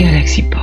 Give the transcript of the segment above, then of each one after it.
Galaxy Pop.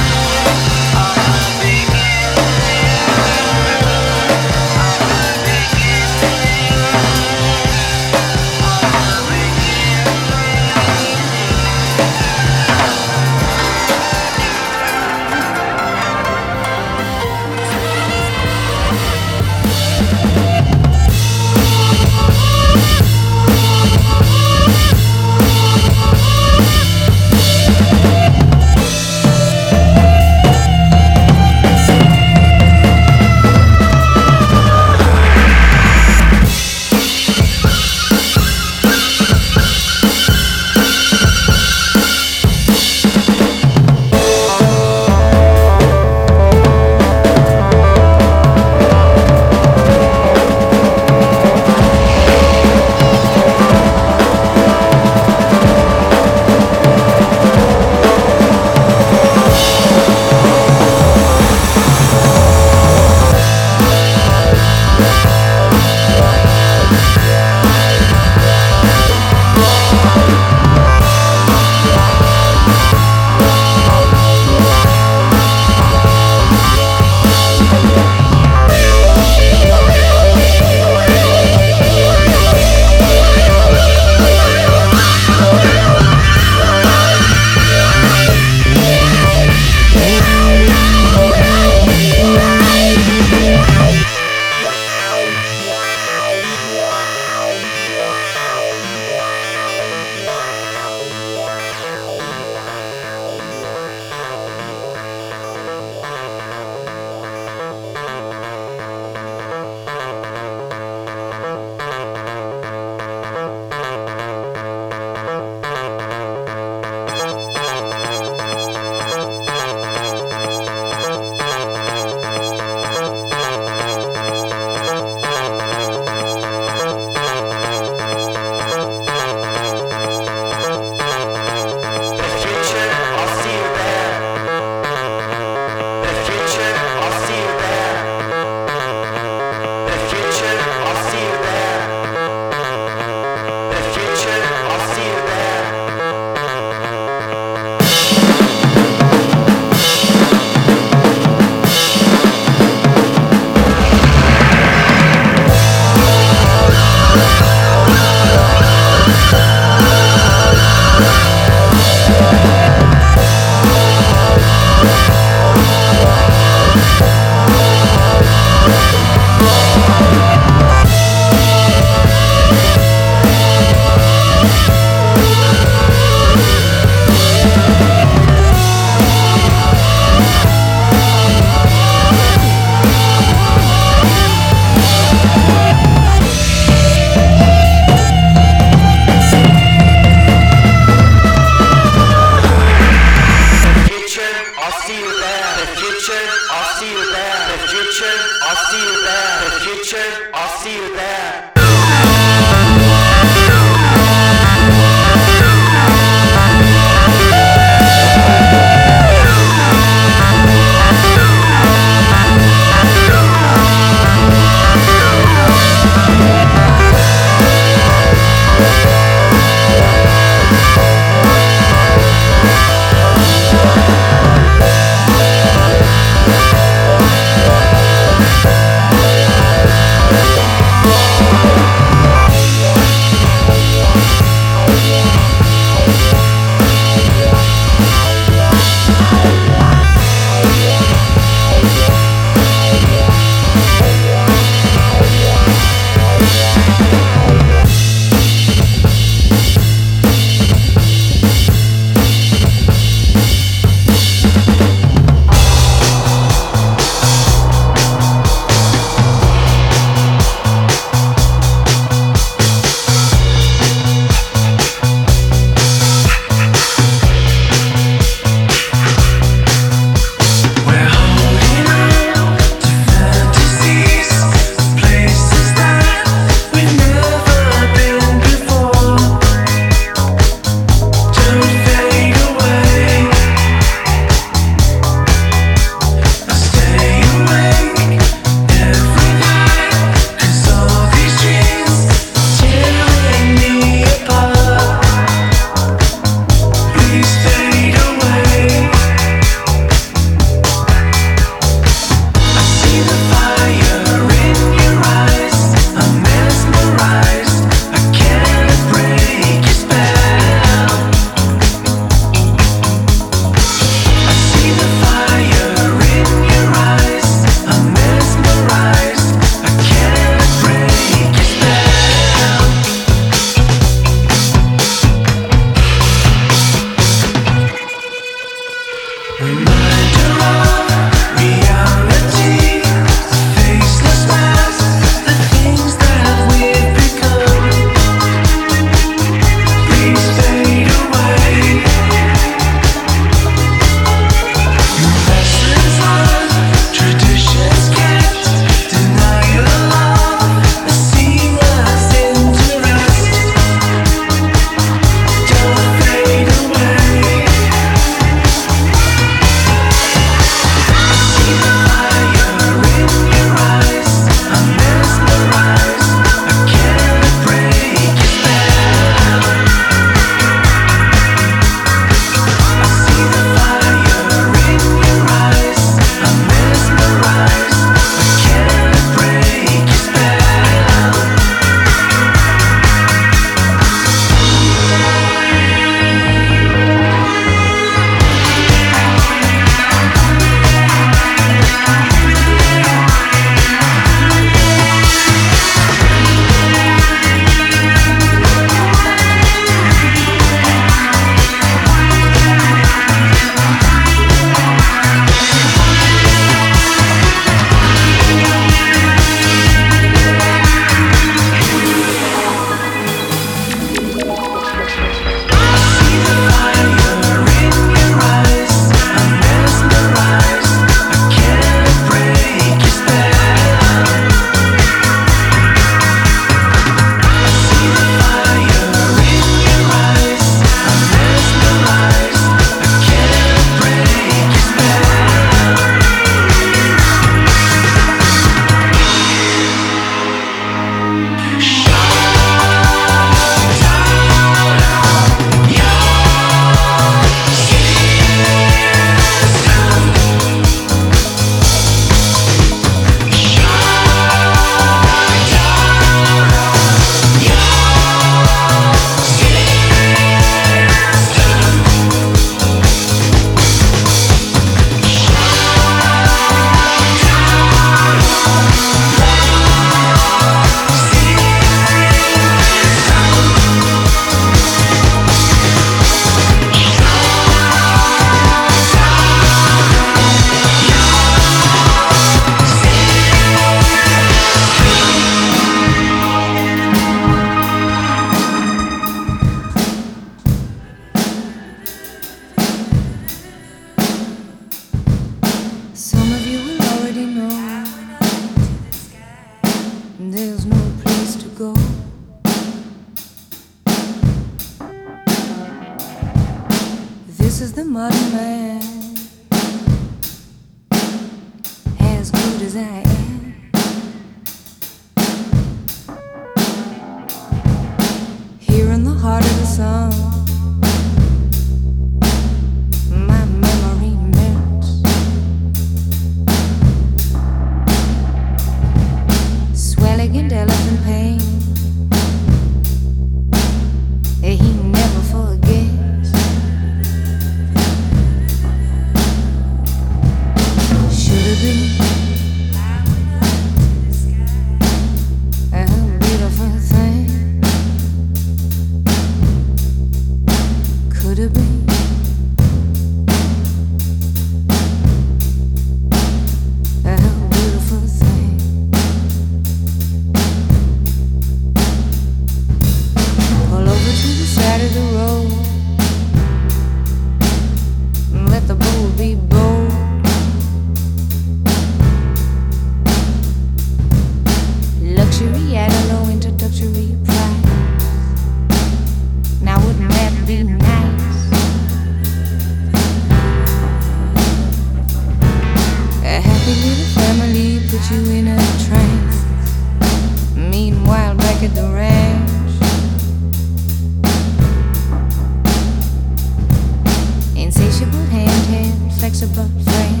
Insatiable handheld, flexible friend.